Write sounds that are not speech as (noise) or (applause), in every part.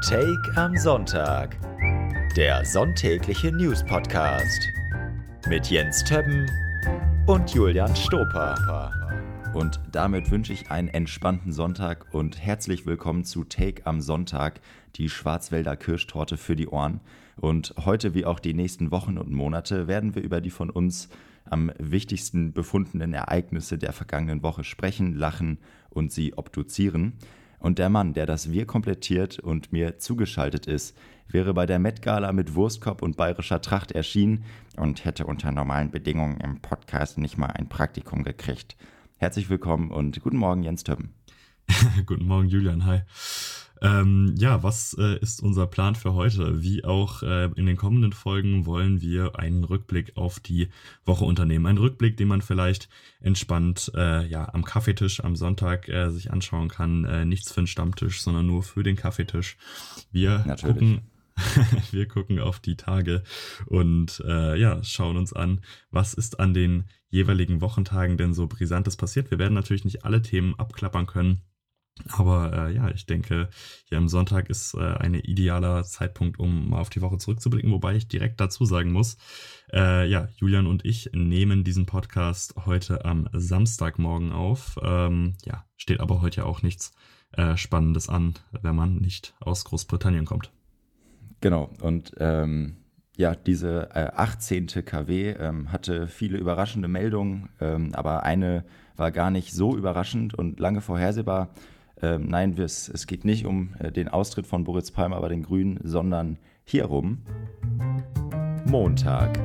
Take am Sonntag. Der sonntägliche News Podcast mit Jens Többen und Julian Stoper. Und damit wünsche ich einen entspannten Sonntag und herzlich willkommen zu Take am Sonntag, die Schwarzwälder Kirschtorte für die Ohren. Und heute wie auch die nächsten Wochen und Monate werden wir über die von uns am wichtigsten befundenen Ereignisse der vergangenen Woche sprechen, lachen und sie obduzieren. Und der Mann, der das Wir komplettiert und mir zugeschaltet ist, wäre bei der Met Gala mit Wurstkopf und bayerischer Tracht erschienen und hätte unter normalen Bedingungen im Podcast nicht mal ein Praktikum gekriegt. Herzlich willkommen und guten Morgen, Jens Töppen. (laughs) guten Morgen, Julian. Hi. Ähm, ja, was äh, ist unser Plan für heute? Wie auch äh, in den kommenden Folgen wollen wir einen Rückblick auf die Woche unternehmen. Ein Rückblick, den man vielleicht entspannt äh, ja am Kaffeetisch am Sonntag äh, sich anschauen kann. Äh, nichts für den Stammtisch, sondern nur für den Kaffeetisch. Wir Natürlich. gucken (laughs) wir gucken auf die Tage und äh, ja, schauen uns an, was ist an den jeweiligen Wochentagen denn so brisantes passiert. Wir werden natürlich nicht alle Themen abklappern können. Aber äh, ja, ich denke, hier am Sonntag ist äh, ein idealer Zeitpunkt, um mal auf die Woche zurückzublicken, wobei ich direkt dazu sagen muss, äh, ja, Julian und ich nehmen diesen Podcast heute am Samstagmorgen auf. Ähm, ja, steht aber heute ja auch nichts äh, Spannendes an, wenn man nicht aus Großbritannien kommt. Genau, und ähm, ja, diese äh, 18. KW ähm, hatte viele überraschende Meldungen, ähm, aber eine war gar nicht so überraschend und lange vorhersehbar. Ähm, nein, es, es geht nicht um äh, den Austritt von Boris Palmer bei den Grünen, sondern hierum. Montag.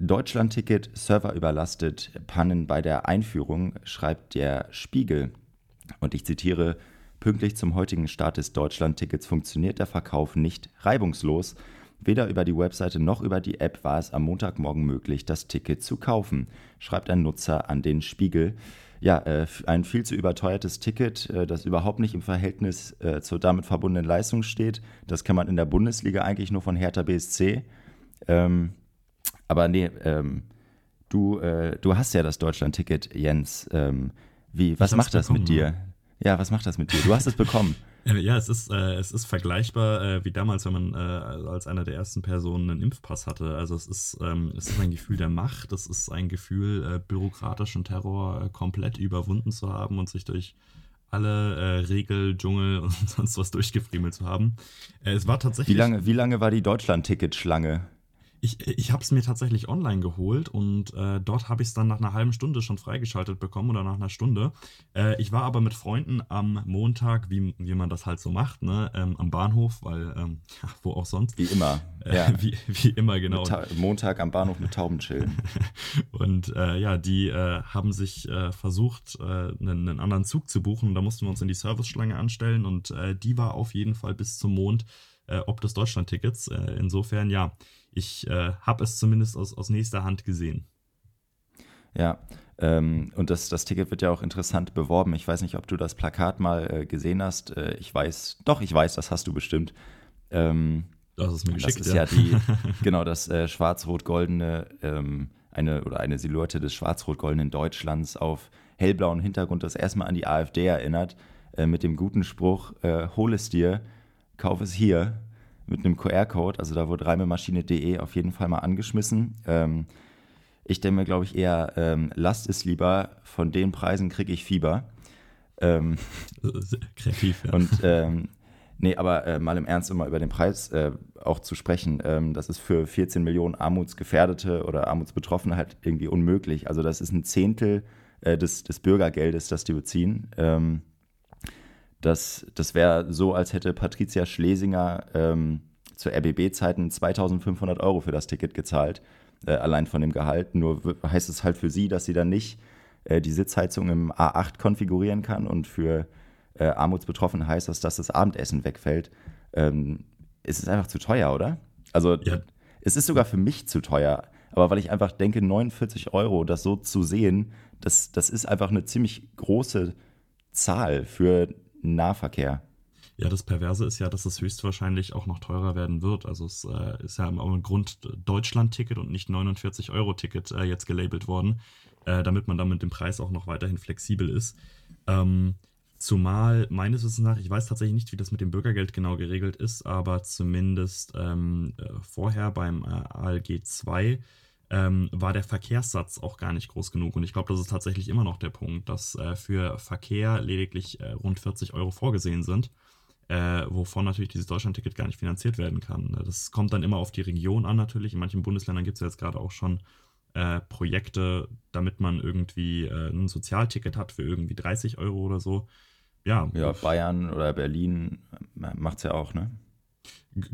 Deutschlandticket, Server überlastet, Pannen bei der Einführung, schreibt der Spiegel. Und ich zitiere, pünktlich zum heutigen Start des Deutschlandtickets funktioniert der Verkauf nicht reibungslos. Weder über die Webseite noch über die App war es am Montagmorgen möglich, das Ticket zu kaufen, schreibt ein Nutzer an den Spiegel ja, äh, ein viel zu überteuertes Ticket, äh, das überhaupt nicht im Verhältnis äh, zur damit verbundenen Leistung steht. Das kann man in der Bundesliga eigentlich nur von Hertha BSC. Ähm, aber nee, ähm, du, du hast ja das Deutschland-Ticket, Jens. Ähm, wie, was macht das bekommen, mit dir? Ja, was macht das mit dir? Du hast es bekommen. (laughs) Äh, ja, es ist, äh, es ist vergleichbar äh, wie damals, wenn man äh, als einer der ersten Personen einen Impfpass hatte. Also es ist, ähm, es ist ein Gefühl der Macht, es ist ein Gefühl, äh, bürokratischen Terror äh, komplett überwunden zu haben und sich durch alle Regel, Dschungel und (laughs) sonst was durchgefriemelt zu haben. es war tatsächlich. Wie lange, wie lange war die Deutschland-Ticket-Schlange? Ich, ich habe es mir tatsächlich online geholt und äh, dort habe ich es dann nach einer halben Stunde schon freigeschaltet bekommen oder nach einer Stunde. Äh, ich war aber mit Freunden am Montag, wie, wie man das halt so macht, ne, ähm, am Bahnhof, weil ähm, (laughs) wo auch sonst. Wie immer. Äh, ja. wie, wie immer, genau. Montag am Bahnhof mit Tauben chillen. (laughs) und äh, ja, die äh, haben sich äh, versucht, einen, einen, anderen Zug zu buchen. Da mussten wir uns in die Serviceschlange anstellen und die war auf jeden Fall bis zum Mond ob des Deutschland-Tickets. insofern, ja ich äh, habe es zumindest aus, aus nächster Hand gesehen. Ja, ähm, und das, das Ticket wird ja auch interessant beworben. Ich weiß nicht, ob du das Plakat mal äh, gesehen hast. Äh, ich weiß, doch, ich weiß, das hast du bestimmt. Ähm, das ist mir geschickt, Das ist ja, ja die, (laughs) genau, das äh, schwarz-rot-goldene, ähm, eine oder eine Silhouette des schwarz-rot-goldenen Deutschlands auf hellblauen Hintergrund, das erstmal an die AfD erinnert, äh, mit dem guten Spruch, äh, hol es dir, kauf es hier mit einem QR-Code. Also da wurde reimemaschine.de auf jeden Fall mal angeschmissen. Ähm, ich denke mir, glaube ich, eher, ähm, lasst es lieber, von den Preisen kriege ich Fieber. Ähm, Kreativ, ja. Und ähm, nee, aber äh, mal im Ernst immer über den Preis äh, auch zu sprechen, ähm, das ist für 14 Millionen Armutsgefährdete oder Armutsbetroffene halt irgendwie unmöglich. Also das ist ein Zehntel äh, des, des Bürgergeldes, das die beziehen. Ähm, das, das wäre so, als hätte Patricia Schlesinger ähm, zu RBB-Zeiten 2500 Euro für das Ticket gezahlt, äh, allein von dem Gehalt. Nur heißt es halt für sie, dass sie dann nicht äh, die Sitzheizung im A8 konfigurieren kann und für äh, Armutsbetroffene heißt das, dass das Abendessen wegfällt. Ähm, es ist einfach zu teuer, oder? Also ja. es ist sogar für mich zu teuer. Aber weil ich einfach denke, 49 Euro, das so zu sehen, das, das ist einfach eine ziemlich große Zahl für Nahverkehr. Ja, das Perverse ist ja, dass es höchstwahrscheinlich auch noch teurer werden wird. Also es äh, ist ja im Grund Deutschland-Ticket und nicht 49-Euro-Ticket äh, jetzt gelabelt worden, äh, damit man dann mit dem Preis auch noch weiterhin flexibel ist. Ähm, Zumal meines Wissens nach, ich weiß tatsächlich nicht, wie das mit dem Bürgergeld genau geregelt ist, aber zumindest ähm, äh, vorher beim äh, ALG 2 ähm, war der Verkehrssatz auch gar nicht groß genug. Und ich glaube, das ist tatsächlich immer noch der Punkt, dass äh, für Verkehr lediglich äh, rund 40 Euro vorgesehen sind, äh, wovon natürlich dieses Deutschlandticket gar nicht finanziert werden kann. Das kommt dann immer auf die Region an natürlich. In manchen Bundesländern gibt es ja jetzt gerade auch schon äh, Projekte, damit man irgendwie ein Sozialticket hat für irgendwie 30 Euro oder so ja. Ja, Bayern oder Berlin äh, macht es ja auch, ne?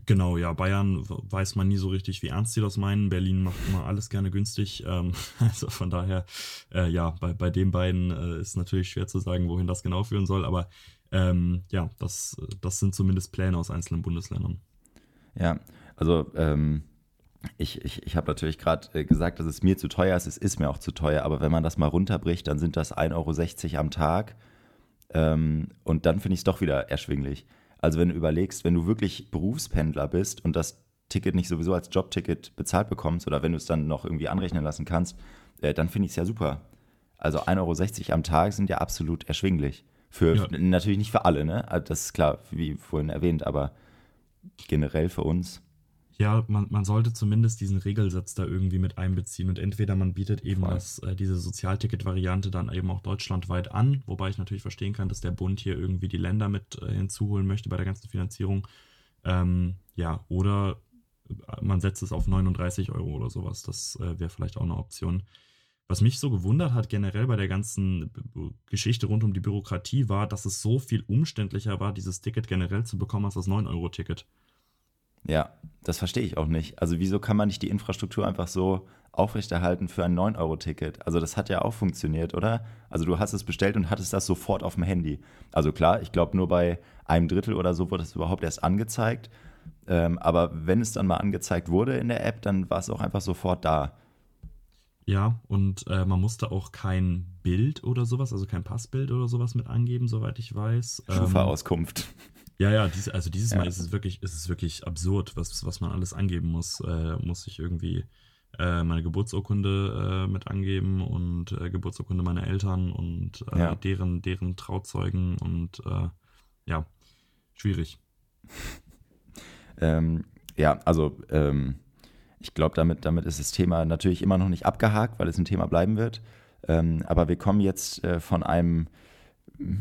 Genau, ja, Bayern weiß man nie so richtig, wie ernst sie das meinen. Berlin macht immer alles gerne günstig. Ähm, (laughs) also von daher, äh, ja, bei, bei den beiden äh, ist natürlich schwer zu sagen, wohin das genau führen soll. Aber ähm, ja, das, das sind zumindest Pläne aus einzelnen Bundesländern. Ja, also ähm, ich, ich, ich habe natürlich gerade äh, gesagt, dass es mir zu teuer ist. Es ist mir auch zu teuer. Aber wenn man das mal runterbricht, dann sind das 1,60 Euro am Tag ähm, und dann finde ich es doch wieder erschwinglich. Also wenn du überlegst, wenn du wirklich Berufspendler bist und das Ticket nicht sowieso als Jobticket bezahlt bekommst oder wenn du es dann noch irgendwie anrechnen lassen kannst, äh, dann finde ich es ja super. Also 1,60 Euro am Tag sind ja absolut erschwinglich. Für, ja. Natürlich nicht für alle, ne? Also das ist klar, wie vorhin erwähnt, aber generell für uns. Ja, man, man sollte zumindest diesen Regelsatz da irgendwie mit einbeziehen und entweder man bietet eben das, äh, diese Sozialticket-Variante dann eben auch deutschlandweit an, wobei ich natürlich verstehen kann, dass der Bund hier irgendwie die Länder mit äh, hinzuholen möchte bei der ganzen Finanzierung. Ähm, ja, oder äh, man setzt es auf 39 Euro oder sowas. Das äh, wäre vielleicht auch eine Option. Was mich so gewundert hat generell bei der ganzen Geschichte rund um die Bürokratie war, dass es so viel umständlicher war, dieses Ticket generell zu bekommen als das 9-Euro-Ticket. Ja, das verstehe ich auch nicht. Also wieso kann man nicht die Infrastruktur einfach so aufrechterhalten für ein 9-Euro-Ticket? Also das hat ja auch funktioniert, oder? Also du hast es bestellt und hattest das sofort auf dem Handy. Also klar, ich glaube nur bei einem Drittel oder so wurde es überhaupt erst angezeigt. Ähm, aber wenn es dann mal angezeigt wurde in der App, dann war es auch einfach sofort da. Ja, und äh, man musste auch kein Bild oder sowas, also kein Passbild oder sowas mit angeben, soweit ich weiß. Schufa-Auskunft. Ähm, ja, ja, dies, also dieses ja. Mal ist es wirklich, ist es wirklich absurd, was, was man alles angeben muss. Äh, muss ich irgendwie äh, meine Geburtsurkunde äh, mit angeben und äh, Geburtsurkunde meiner Eltern und äh, ja. deren, deren Trauzeugen und äh, ja, schwierig. (laughs) ähm, ja, also ähm, ich glaube, damit, damit ist das Thema natürlich immer noch nicht abgehakt, weil es ein Thema bleiben wird. Ähm, aber wir kommen jetzt von einem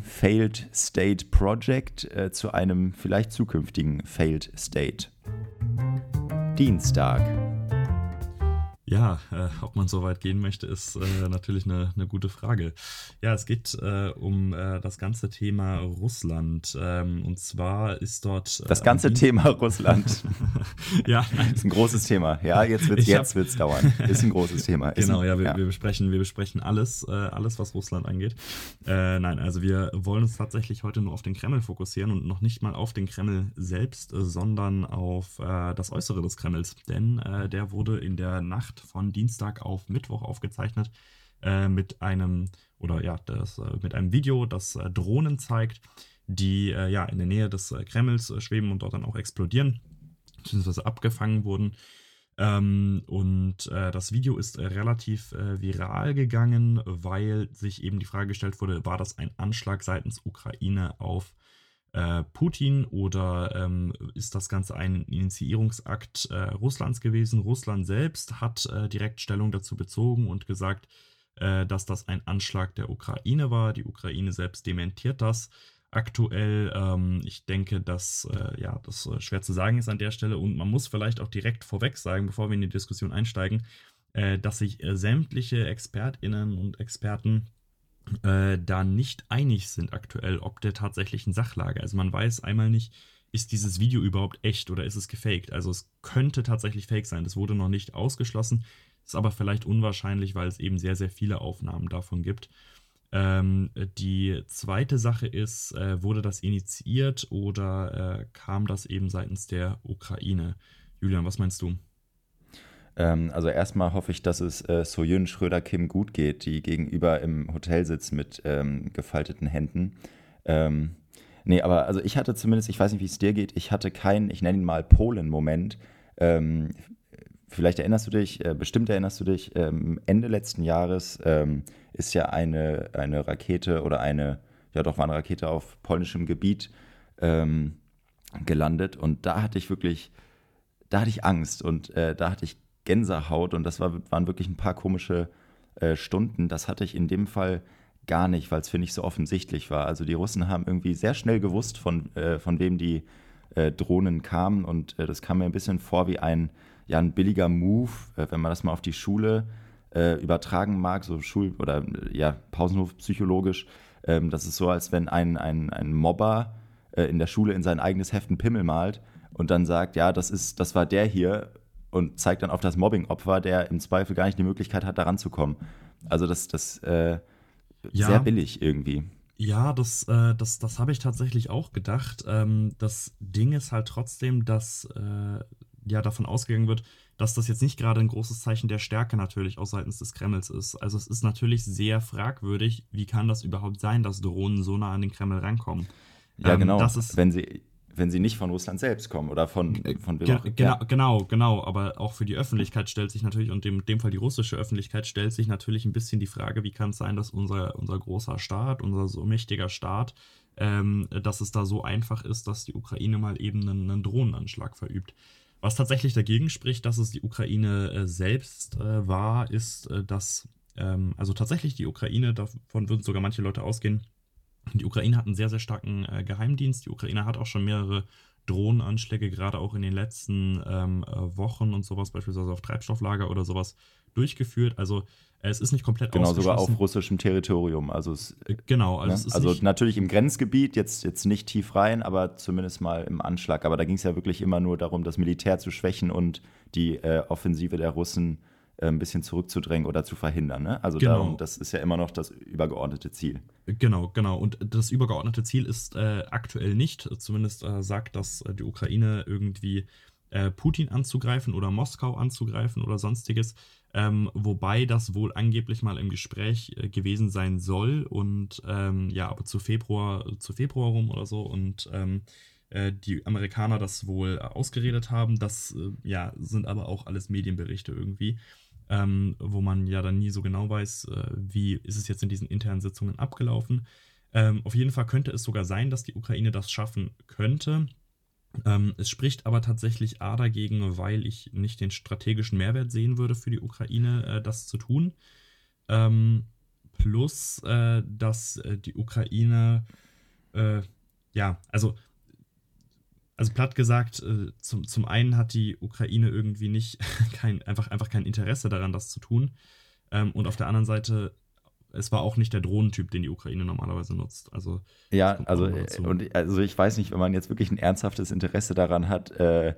Failed State Project äh, zu einem vielleicht zukünftigen Failed State. Dienstag. Ja, äh, ob man so weit gehen möchte, ist äh, natürlich eine, eine gute Frage. Ja, es geht äh, um äh, das ganze Thema Russland. Ähm, und zwar ist dort. Äh, das ganze Thema Russland. (laughs) ja, nein. (laughs) Ist ein großes Thema. Ja, jetzt wird es jetzt wird's dauern. Ist ein großes Thema. Ist genau, ein, ja, wir, ja, wir, besprechen, wir besprechen alles, äh, alles, was Russland angeht. nein, also wir wollen uns tatsächlich heute nur auf den Kreml fokussieren und noch nicht mal auf den Kreml selbst, sondern auf das Äußere des Kremls. Denn der wurde in der Nacht Nacht von Dienstag auf Mittwoch aufgezeichnet äh, mit einem oder ja, das, äh, mit einem Video, das äh, Drohnen zeigt, die äh, ja in der Nähe des äh, Kremls äh, schweben und dort dann auch explodieren, beziehungsweise abgefangen wurden. Ähm, und das Video ist relativ viral gegangen, weil sich eben die Frage gestellt wurde, war das ein Anschlag seitens Ukraine auf äh, Putin oder ähm, ist das Ganze ein Initiierungsakt äh, Russlands gewesen? Russland selbst hat äh, direkt Stellung dazu bezogen und gesagt, äh, dass das ein Anschlag der Ukraine war. Die Ukraine selbst dementiert das aktuell. Ähm, ich denke, dass äh, ja, das äh, schwer zu sagen ist an der Stelle und man muss vielleicht auch direkt vorweg sagen, bevor wir in die Diskussion einsteigen, dass sich sämtliche Expertinnen und Experten äh, da nicht einig sind aktuell, ob der tatsächlichen Sachlage. Also man weiß einmal nicht, ist dieses Video überhaupt echt oder ist es gefaked? Also es könnte tatsächlich fake sein. Das wurde noch nicht ausgeschlossen, ist aber vielleicht unwahrscheinlich, weil es eben sehr, sehr viele Aufnahmen davon gibt. Ähm, die zweite Sache ist, äh, wurde das initiiert oder äh, kam das eben seitens der Ukraine? Julian, was meinst du? Ähm, also erstmal hoffe ich, dass es äh, Soyun Schröder-Kim gut geht, die gegenüber im Hotel sitzt mit ähm, gefalteten Händen. Ähm, nee, aber also ich hatte zumindest, ich weiß nicht, wie es dir geht, ich hatte keinen, ich nenne ihn mal Polen-Moment. Ähm, vielleicht erinnerst du dich, äh, bestimmt erinnerst du dich, ähm, Ende letzten Jahres ähm, ist ja eine, eine Rakete oder eine, ja doch, war eine Rakete auf polnischem Gebiet ähm, gelandet. Und da hatte ich wirklich, da hatte ich Angst und äh, da hatte ich Gänsehaut und das war, waren wirklich ein paar komische äh, Stunden. Das hatte ich in dem Fall gar nicht, weil es für nicht so offensichtlich war. Also die Russen haben irgendwie sehr schnell gewusst, von, äh, von wem die äh, Drohnen kamen und äh, das kam mir ein bisschen vor wie ein, ja, ein billiger Move, äh, wenn man das mal auf die Schule äh, übertragen mag, so Schul- oder ja, Pausenhof psychologisch. Ähm, das ist so, als wenn ein, ein, ein Mobber in der Schule in sein eigenes Heft einen Pimmel malt und dann sagt, ja, das ist, das war der hier und zeigt dann auf das Mobbing-Opfer, der im Zweifel gar nicht die Möglichkeit hat, da ranzukommen. Also das, das äh, ja. sehr billig irgendwie. Ja, das, äh, das, das habe ich tatsächlich auch gedacht. Ähm, das Ding ist halt trotzdem, dass äh, ja davon ausgegangen wird, dass das jetzt nicht gerade ein großes Zeichen der Stärke natürlich auch seitens des Kremls ist. Also es ist natürlich sehr fragwürdig, wie kann das überhaupt sein, dass Drohnen so nah an den Kreml rankommen. Ja, ähm, genau. wenn sie wenn sie nicht von Russland selbst kommen oder von, äh, von Ge genau, genau, genau, aber auch für die Öffentlichkeit stellt sich natürlich, und in dem Fall die russische Öffentlichkeit, stellt sich natürlich ein bisschen die Frage, wie kann es sein, dass unser, unser großer Staat, unser so mächtiger Staat, ähm, dass es da so einfach ist, dass die Ukraine mal eben einen, einen Drohnenanschlag verübt. Was tatsächlich dagegen spricht, dass es die Ukraine äh, selbst äh, war, ist, äh, dass, ähm, also tatsächlich die Ukraine, davon würden sogar manche Leute ausgehen, die Ukraine hat einen sehr, sehr starken äh, Geheimdienst. Die Ukraine hat auch schon mehrere Drohnenanschläge, gerade auch in den letzten ähm, äh, Wochen und sowas, beispielsweise auf Treibstofflager oder sowas, durchgeführt. Also es ist nicht komplett Genau, sogar auf russischem Territorium. Also es, äh, genau, also, ne? also natürlich im Grenzgebiet, jetzt, jetzt nicht tief rein, aber zumindest mal im Anschlag. Aber da ging es ja wirklich immer nur darum, das Militär zu schwächen und die äh, Offensive der Russen äh, ein bisschen zurückzudrängen oder zu verhindern. Ne? Also genau. darum, das ist ja immer noch das übergeordnete Ziel. Genau, genau. Und das übergeordnete Ziel ist äh, aktuell nicht, zumindest äh, sagt das äh, die Ukraine irgendwie äh, Putin anzugreifen oder Moskau anzugreifen oder sonstiges. Ähm, wobei das wohl angeblich mal im Gespräch äh, gewesen sein soll und ähm, ja, aber zu Februar, zu Februar rum oder so und ähm, die Amerikaner das wohl ausgeredet haben. Das ja, sind aber auch alles Medienberichte irgendwie ähm, wo man ja dann nie so genau weiß, äh, wie ist es jetzt in diesen internen Sitzungen abgelaufen. Ähm, auf jeden Fall könnte es sogar sein, dass die Ukraine das schaffen könnte. Ähm, es spricht aber tatsächlich A dagegen, weil ich nicht den strategischen Mehrwert sehen würde für die Ukraine, äh, das zu tun. Ähm, plus, äh, dass äh, die Ukraine, äh, ja, also also platt gesagt, äh, zum, zum einen hat die Ukraine irgendwie nicht (laughs) kein, einfach, einfach kein Interesse daran, das zu tun. Ähm, und auf der anderen Seite, es war auch nicht der Drohnentyp, den die Ukraine normalerweise nutzt. Also ja, also und also ich weiß nicht, wenn man jetzt wirklich ein ernsthaftes Interesse daran hat, äh,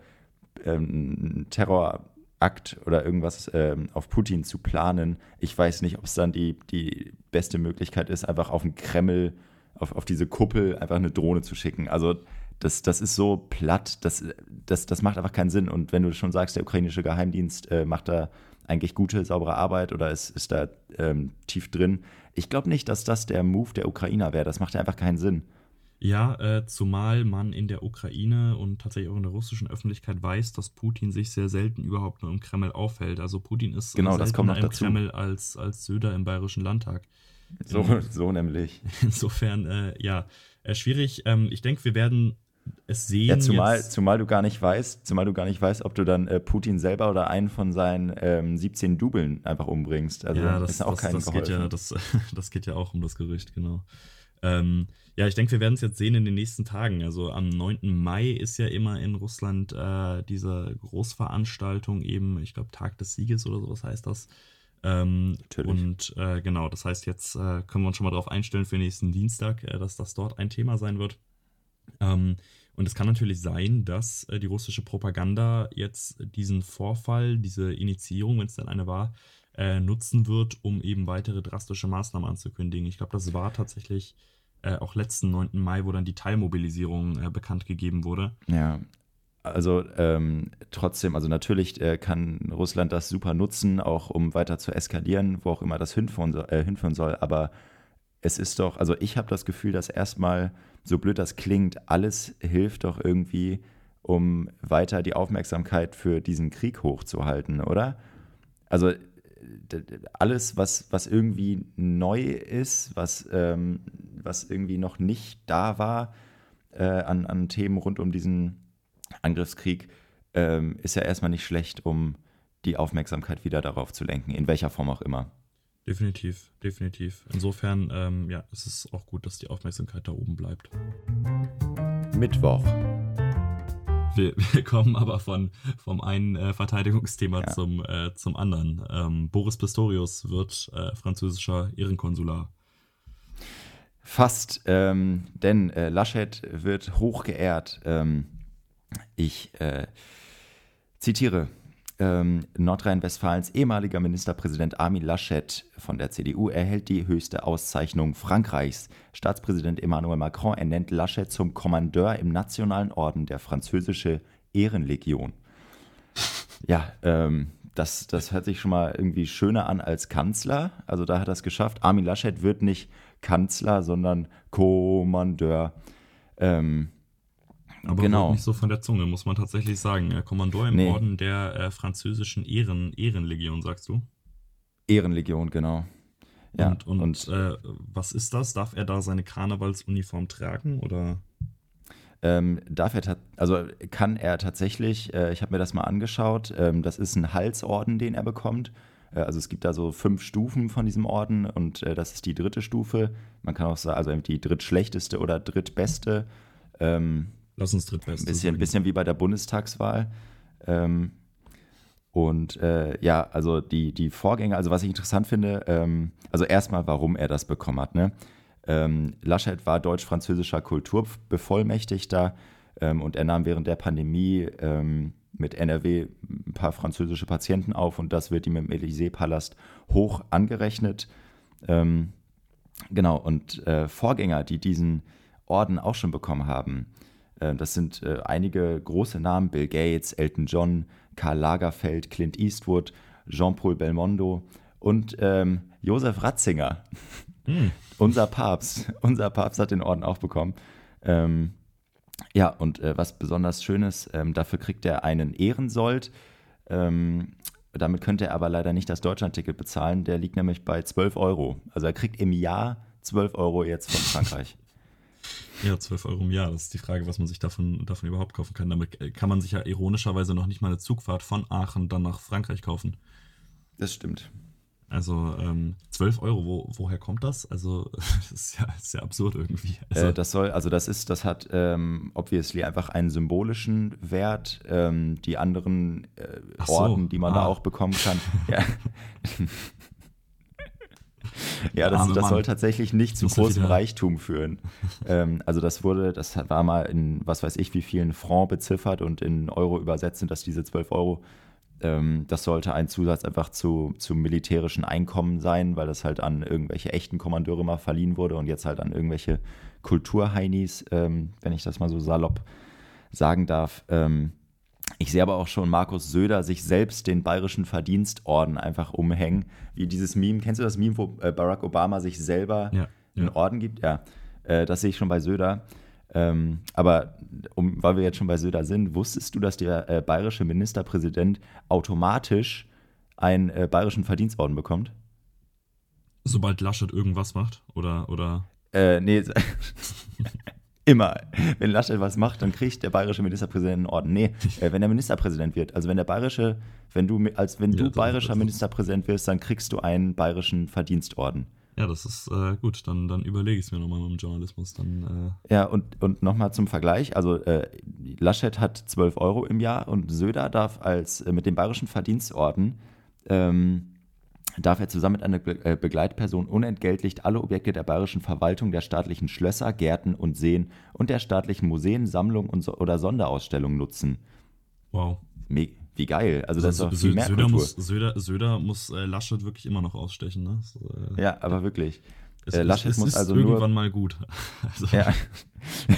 ähm, Terrorakt oder irgendwas ähm, auf Putin zu planen. Ich weiß nicht, ob es dann die, die beste Möglichkeit ist, einfach auf den Kreml, auf, auf diese Kuppel einfach eine Drohne zu schicken. Also das, das ist so platt, das, das, das macht einfach keinen Sinn. Und wenn du schon sagst, der ukrainische Geheimdienst äh, macht da eigentlich gute, saubere Arbeit oder ist, ist da ähm, tief drin, ich glaube nicht, dass das der Move der Ukrainer wäre. Das macht ja einfach keinen Sinn. Ja, äh, zumal man in der Ukraine und tatsächlich auch in der russischen Öffentlichkeit weiß, dass Putin sich sehr selten überhaupt nur im Kreml aufhält. Also Putin ist genau, das kommt noch im dazu. Kreml als, als Söder im Bayerischen Landtag. So, so nämlich. (laughs) Insofern, äh, ja, äh, schwierig. Ähm, ich denke, wir werden es sehen. Ja, zumal, zumal du gar nicht weißt, zumal du gar nicht weißt, ob du dann äh, Putin selber oder einen von seinen ähm, 17 Dubeln einfach umbringst. Also ja, das, ist auch das, das geht ja, das, (laughs) das geht ja auch um das Gerücht, genau. Ähm, ja, ich denke, wir werden es jetzt sehen in den nächsten Tagen. Also am 9. Mai ist ja immer in Russland äh, diese Großveranstaltung, eben, ich glaube, Tag des Sieges oder sowas heißt das. Ähm, Natürlich. Und äh, genau, das heißt, jetzt äh, können wir uns schon mal darauf einstellen für nächsten Dienstag, äh, dass das dort ein Thema sein wird. Ähm, und es kann natürlich sein, dass äh, die russische Propaganda jetzt diesen Vorfall, diese Initiierung, wenn es denn eine war, äh, nutzen wird, um eben weitere drastische Maßnahmen anzukündigen. Ich glaube, das war tatsächlich äh, auch letzten 9. Mai, wo dann die Teilmobilisierung äh, bekannt gegeben wurde. Ja, also ähm, trotzdem, also natürlich äh, kann Russland das super nutzen, auch um weiter zu eskalieren, wo auch immer das hinführen, äh, hinführen soll. Aber es ist doch, also ich habe das Gefühl, dass erstmal so blöd das klingt, alles hilft doch irgendwie, um weiter die Aufmerksamkeit für diesen Krieg hochzuhalten, oder? Also alles, was, was irgendwie neu ist, was ähm, was irgendwie noch nicht da war äh, an, an Themen rund um diesen Angriffskrieg, ähm, ist ja erstmal nicht schlecht, um die Aufmerksamkeit wieder darauf zu lenken, in welcher Form auch immer. Definitiv, definitiv. Insofern, ähm, ja, es ist auch gut, dass die Aufmerksamkeit da oben bleibt. Mittwoch. Wir, (laughs) wir kommen aber von, vom einen äh, Verteidigungsthema ja. zum, äh, zum anderen. Ähm, Boris Pistorius wird äh, französischer Ehrenkonsular. Fast, ähm, denn äh, Laschet wird hoch geehrt. Ähm, ich äh, zitiere. Ähm, Nordrhein-Westfalens ehemaliger Ministerpräsident Armin Laschet von der CDU erhält die höchste Auszeichnung Frankreichs. Staatspräsident Emmanuel Macron ernennt Laschet zum Kommandeur im Nationalen Orden der Französische Ehrenlegion. Ja, ähm, das, das hört sich schon mal irgendwie schöner an als Kanzler. Also da hat er es geschafft. Armin Laschet wird nicht Kanzler, sondern Kommandeur. Ähm, aber genau. nicht so von der Zunge, muss man tatsächlich sagen. Äh, Kommandeur im nee. Orden der äh, französischen Ehren, Ehrenlegion, sagst du? Ehrenlegion, genau. Ja, und, und, und äh, was ist das? Darf er da seine Karnevalsuniform tragen oder? Ähm, darf er also kann er tatsächlich, äh, ich habe mir das mal angeschaut, ähm, das ist ein Halsorden, den er bekommt. Äh, also es gibt da so fünf Stufen von diesem Orden und äh, das ist die dritte Stufe. Man kann auch sagen, also die drittschlechteste oder drittbeste. Ähm, Lass uns drittbeste. Ein bisschen, bisschen wie bei der Bundestagswahl. Ähm, und äh, ja, also die, die Vorgänger, also was ich interessant finde, ähm, also erstmal, warum er das bekommen hat. Ne? Ähm, Laschet war deutsch-französischer Kulturbevollmächtigter ähm, und er nahm während der Pandemie ähm, mit NRW ein paar französische Patienten auf und das wird ihm im Élysée-Palast hoch angerechnet. Ähm, genau, und äh, Vorgänger, die diesen Orden auch schon bekommen haben, das sind äh, einige große Namen, Bill Gates, Elton John, Karl Lagerfeld, Clint Eastwood, Jean-Paul Belmondo und ähm, Josef Ratzinger. Hm. (laughs) unser Papst. (laughs) Unser Papst hat den Orden auch bekommen. Ähm, ja, und äh, was besonders Schönes, ähm, dafür kriegt er einen Ehrensold. Ähm, damit könnte er aber leider nicht das Deutschlandticket bezahlen. Der liegt nämlich bei 12 Euro. Also er kriegt im Jahr 12 Euro jetzt von (laughs) Frankreich. Ja, 12 Euro im Jahr. Das ist die Frage, was man sich davon, davon überhaupt kaufen kann. Damit äh, kann man sich ja ironischerweise noch nicht mal eine Zugfahrt von Aachen dann nach Frankreich kaufen. Das stimmt. Also ähm, 12 Euro, wo, woher kommt das? Also (laughs) das ist ja, ist ja absurd irgendwie. Also, äh, das soll, also das ist, das hat ähm, obviously einfach einen symbolischen Wert. Ähm, die anderen äh, Orden, so. die man ah. da auch bekommen kann. (laughs) ja. (laughs) Ja, das, das soll tatsächlich nicht zu großem Reichtum führen. (laughs) ähm, also das wurde, das war mal in was weiß ich wie vielen Franc beziffert und in Euro übersetzt sind das diese 12 Euro. Ähm, das sollte ein Zusatz einfach zu, zum militärischen Einkommen sein, weil das halt an irgendwelche echten Kommandeure mal verliehen wurde und jetzt halt an irgendwelche Kulturheinis, ähm, wenn ich das mal so salopp sagen darf. Ähm, ich sehe aber auch schon Markus Söder sich selbst den bayerischen Verdienstorden einfach umhängen. Wie dieses Meme, kennst du das Meme, wo äh, Barack Obama sich selber ja, einen Orden gibt? Ja, äh, das sehe ich schon bei Söder. Ähm, aber um, weil wir jetzt schon bei Söder sind, wusstest du, dass der äh, bayerische Ministerpräsident automatisch einen äh, bayerischen Verdienstorden bekommt? Sobald Laschet irgendwas macht? Oder, oder? Äh, nee. (laughs) (laughs) Immer. Wenn Laschet was macht, dann kriegt der bayerische Ministerpräsident einen Orden. Nee, äh, wenn er Ministerpräsident wird. Also wenn der bayerische, wenn du als wenn ja, du bayerischer Ministerpräsident wirst, dann kriegst du einen bayerischen Verdienstorden. Ja, das ist äh, gut. Dann, dann überlege ich es mir nochmal mit dem Journalismus. Dann, äh ja, und, und nochmal zum Vergleich. Also äh, Laschet hat 12 Euro im Jahr und Söder darf als äh, mit dem bayerischen Verdienstorden ähm, darf er zusammen mit einer äh, Begleitperson unentgeltlich alle Objekte der bayerischen Verwaltung, der staatlichen Schlösser, Gärten und Seen und der staatlichen Museen, Sammlungen und so oder Sonderausstellungen nutzen. Wow. Me wie geil. Also das also, ist doch viel mehr Söder muss, Söder, Söder muss äh, Laschet wirklich immer noch ausstechen. Ne? So, äh, ja, aber wirklich. Es, äh, Laschet es muss ist also irgendwann nur, mal gut. (laughs) Also. Ja.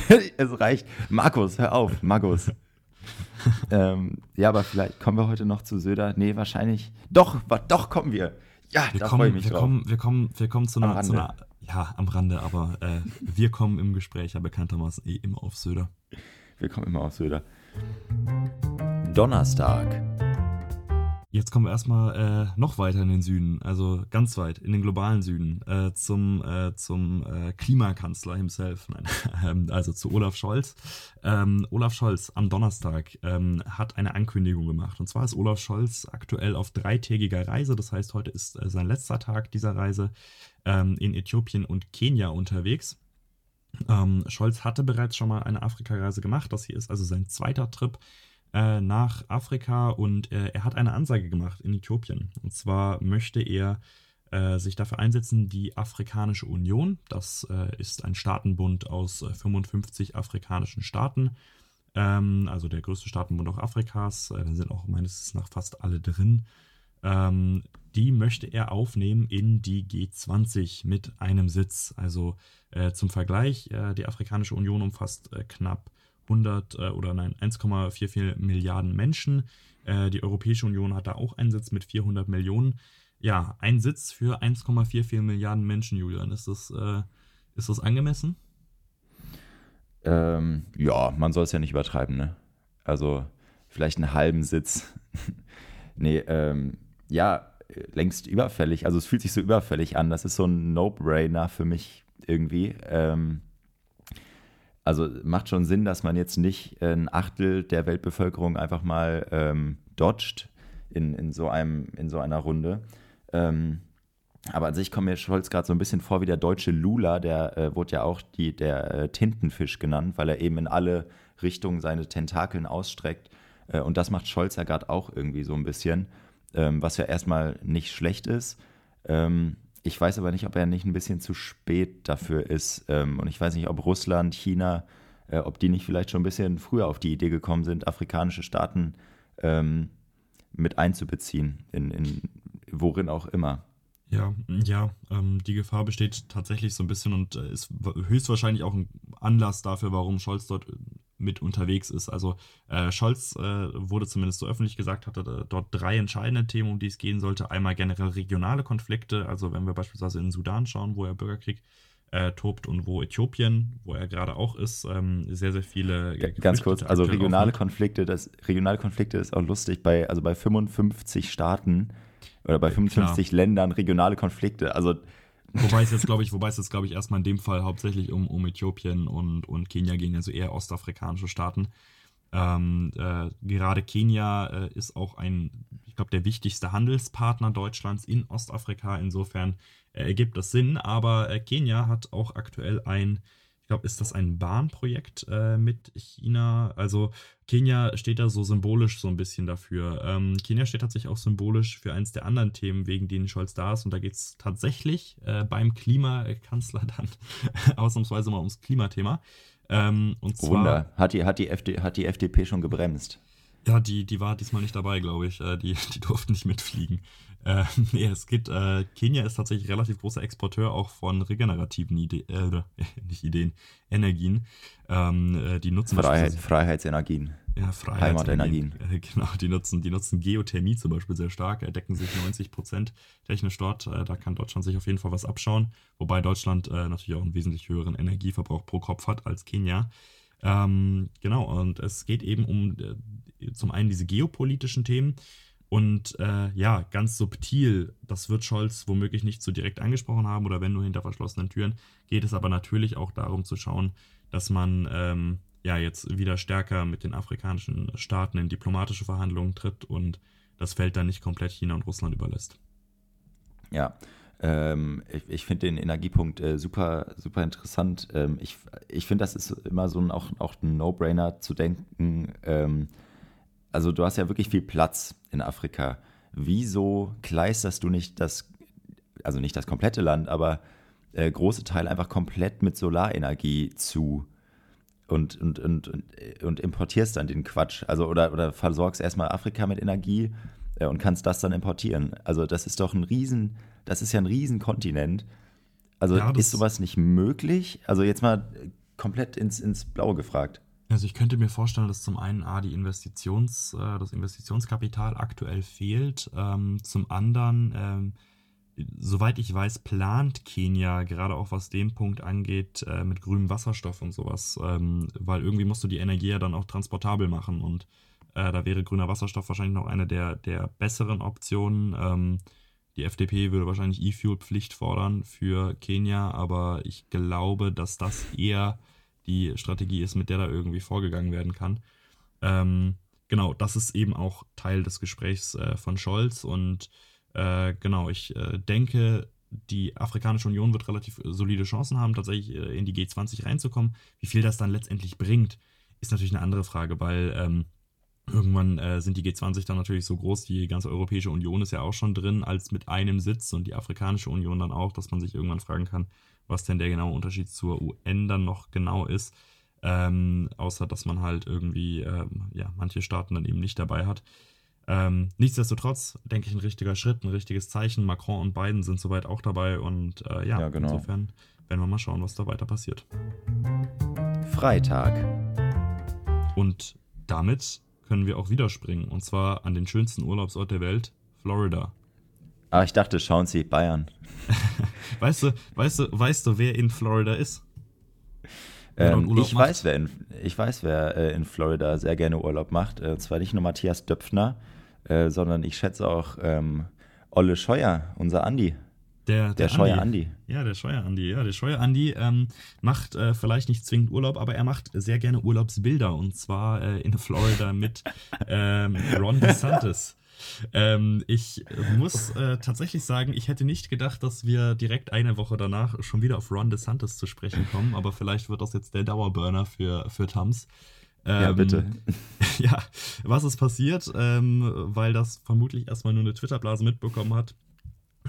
(laughs) es reicht. Markus, hör auf, Markus. (laughs) ähm, ja, aber vielleicht kommen wir heute noch zu Söder. Nee, wahrscheinlich. Doch, doch kommen wir. Ja, wir da kommen, freue ich mich wir drauf. Kommen, wir, kommen, wir kommen zu einer, zu einer ja, am Rande, aber äh, wir kommen im Gespräch ja bekanntermaßen eh immer auf Söder. Wir kommen immer auf Söder. Donnerstag. Jetzt kommen wir erstmal äh, noch weiter in den Süden, also ganz weit, in den globalen Süden, äh, zum, äh, zum äh, Klimakanzler himself, nein, (laughs) ähm, also zu Olaf Scholz. Ähm, Olaf Scholz am Donnerstag ähm, hat eine Ankündigung gemacht. Und zwar ist Olaf Scholz aktuell auf dreitägiger Reise, das heißt, heute ist äh, sein letzter Tag dieser Reise ähm, in Äthiopien und Kenia unterwegs. Ähm, Scholz hatte bereits schon mal eine Afrikareise gemacht, das hier ist also sein zweiter Trip äh, nach Afrika und äh, er hat eine Ansage gemacht in Äthiopien. Und zwar möchte er äh, sich dafür einsetzen, die Afrikanische Union, das äh, ist ein Staatenbund aus 55 äh, afrikanischen Staaten, ähm, also der größte Staatenbund auch Afrikas, da sind auch meines Wissens nach fast alle drin, ähm, die möchte er aufnehmen in die G20 mit einem Sitz. Also zum Vergleich, die Afrikanische Union umfasst knapp 100 äh, oder nein, 1,44 Milliarden Menschen. Äh, die Europäische Union hat da auch einen Sitz mit 400 Millionen. Ja, ein Sitz für 1,44 Milliarden Menschen, Julian. Ist das, äh, ist das angemessen? Ähm, ja, man soll es ja nicht übertreiben, ne? Also vielleicht einen halben Sitz. (laughs) nee, ähm, ja, längst überfällig. Also es fühlt sich so überfällig an. Das ist so ein No-Brainer für mich irgendwie. Ähm, also macht schon Sinn, dass man jetzt nicht ein Achtel der Weltbevölkerung einfach mal ähm, dodgt in, in, so einem, in so einer Runde. Ähm, aber an sich kommt mir Scholz gerade so ein bisschen vor wie der deutsche Lula, der äh, wurde ja auch die, der äh, Tintenfisch genannt, weil er eben in alle Richtungen seine Tentakeln ausstreckt. Äh, und das macht Scholz ja gerade auch irgendwie so ein bisschen, ähm, was ja erstmal nicht schlecht ist. Ähm, ich weiß aber nicht, ob er nicht ein bisschen zu spät dafür ist. Ähm, und ich weiß nicht, ob Russland, China, äh, ob die nicht vielleicht schon ein bisschen früher auf die Idee gekommen sind, afrikanische Staaten ähm, mit einzubeziehen, in, in worin auch immer. Ja, ja, ähm, die Gefahr besteht tatsächlich so ein bisschen und äh, ist höchstwahrscheinlich auch ein Anlass dafür, warum Scholz dort mit unterwegs ist. Also äh, Scholz äh, wurde zumindest so öffentlich gesagt, hatte äh, dort drei entscheidende Themen, um die es gehen sollte. Einmal generell regionale Konflikte, also wenn wir beispielsweise in Sudan schauen, wo er Bürgerkrieg äh, tobt und wo Äthiopien, wo er gerade auch ist, ähm, sehr, sehr viele. Äh, ganz kurz, also regionale Konflikte, das regionale Konflikte ist auch lustig bei, also bei 55 Staaten oder bei 55 Klar. Ländern regionale Konflikte. Also Wobei es jetzt, glaube ich, wobei es jetzt, glaube ich, erstmal in dem Fall hauptsächlich um, um Äthiopien und, und Kenia ging, also eher ostafrikanische Staaten. Ähm, äh, gerade Kenia äh, ist auch ein, ich glaube, der wichtigste Handelspartner Deutschlands in Ostafrika. Insofern äh, ergibt das Sinn. Aber äh, Kenia hat auch aktuell ein glaube, ist das ein Bahnprojekt äh, mit China? Also Kenia steht da so symbolisch so ein bisschen dafür. Ähm, Kenia steht tatsächlich auch symbolisch für eins der anderen Themen, wegen denen Scholz da ist. Und da geht es tatsächlich äh, beim Klimakanzler dann (laughs) ausnahmsweise mal ums Klimathema. Ähm, und zwar, Wunder. Hat die, hat, die FD, hat die FDP schon gebremst? Ja, die, die war diesmal nicht dabei, glaube ich. Äh, die, die durften nicht mitfliegen. Äh, (laughs) nee, es geht, äh, Kenia ist tatsächlich relativ großer Exporteur auch von regenerativen Ideen, äh, (laughs) nicht Ideen, Energien. Ähm, äh, die nutzen Freiheit, Freiheitsenergien. Ja, Heimatenergien. (laughs) Äh, genau, die nutzen, die nutzen Geothermie zum Beispiel sehr stark, decken sich 90 Prozent technisch dort. Äh, da kann Deutschland sich auf jeden Fall was abschauen, wobei Deutschland natürlich auch einen wesentlich höheren Energieverbrauch pro Kopf hat als Kenia. Ähm, genau, und es geht eben um zum einen diese geopolitischen Themen und äh, ja, ganz subtil, das wird Scholz womöglich nicht so direkt angesprochen haben oder wenn nur hinter verschlossenen Türen, geht es aber natürlich auch darum zu schauen, dass man ähm, ja jetzt wieder stärker mit den afrikanischen Staaten in diplomatische Verhandlungen tritt und das Feld dann nicht komplett China und Russland überlässt. Ja, ähm, ich, ich finde den Energiepunkt äh, super, super interessant. Ähm, ich ich finde, das ist immer so ein, auch, auch ein No-Brainer zu denken, ähm, also du hast ja wirklich viel Platz in Afrika. Wieso kleisterst du nicht das, also nicht das komplette Land, aber äh, große Teile einfach komplett mit Solarenergie zu und, und, und, und, und importierst dann den Quatsch? Also oder, oder versorgst erstmal Afrika mit Energie äh, und kannst das dann importieren. Also das ist doch ein Riesen, das ist ja ein Riesenkontinent. Also ja, ist sowas nicht möglich? Also jetzt mal komplett ins, ins Blaue gefragt. Also ich könnte mir vorstellen, dass zum einen A, die Investitions, äh, das Investitionskapital aktuell fehlt. Ähm, zum anderen, ähm, soweit ich weiß, plant Kenia gerade auch was den Punkt angeht, äh, mit grünem Wasserstoff und sowas. Ähm, weil irgendwie musst du die Energie ja dann auch transportabel machen und Äh, da wäre grüner Wasserstoff wahrscheinlich noch eine der, der besseren Optionen. Die FDP würde wahrscheinlich E-Fuel-Pflicht fordern für Kenia, aber ich glaube, dass das eher die Strategie ist, mit der da irgendwie vorgegangen werden kann. Ähm, genau, das ist eben auch Teil des Gesprächs äh, von Scholz und äh, genau, ich äh, denke, die Afrikanische Union wird relativ solide Chancen haben, tatsächlich äh, in die G20 reinzukommen. Wie viel das dann letztendlich bringt, ist natürlich eine andere Frage, weil ähm, irgendwann äh, sind die G20 dann natürlich so groß, die ganze Europäische Union ist ja auch schon drin, als mit einem Sitz und die Afrikanische Union dann auch, dass man sich irgendwann fragen kann, was denn der genaue Unterschied zur UN dann noch genau ist. Ähm, außer dass man halt irgendwie ähm, ja, manche Staaten dann eben nicht dabei hat. Ähm, nichtsdestotrotz denke ich ein richtiger Schritt, ein richtiges Zeichen. Macron und Biden sind soweit auch dabei und äh, ja, ja genau. insofern werden wir mal schauen, was da weiter passiert. Freitag. Und damit können wir auch wieder springen und zwar an den schönsten Urlaubsort der Welt, Florida. Ah, ich dachte, schauen Sie Bayern. (laughs) weißt du, weißt du, weißt du, wer in Florida ist? Ähm, ich, weiß, wer in, ich weiß, wer äh, in Florida sehr gerne Urlaub macht. Äh, zwar nicht nur Matthias Döpfner, äh, sondern ich schätze auch ähm, Olle Scheuer, unser Andi. Der, der, der Scheuer Andi. Ja, der Scheuer Andi. Ja, der Scheuer Andi ähm, macht äh, vielleicht nicht zwingend Urlaub, aber er macht sehr gerne Urlaubsbilder und zwar äh, in Florida mit (laughs) ähm, Ron DeSantis. Ähm, ich muss äh, tatsächlich sagen, ich hätte nicht gedacht, dass wir direkt eine Woche danach schon wieder auf Ron DeSantis zu sprechen kommen, aber vielleicht wird das jetzt der Dauerburner für, für Tams. Ähm, ja, bitte. (laughs) Ja, was ist passiert? Ähm, weil das vermutlich erstmal nur eine Twitter-Blase mitbekommen hat.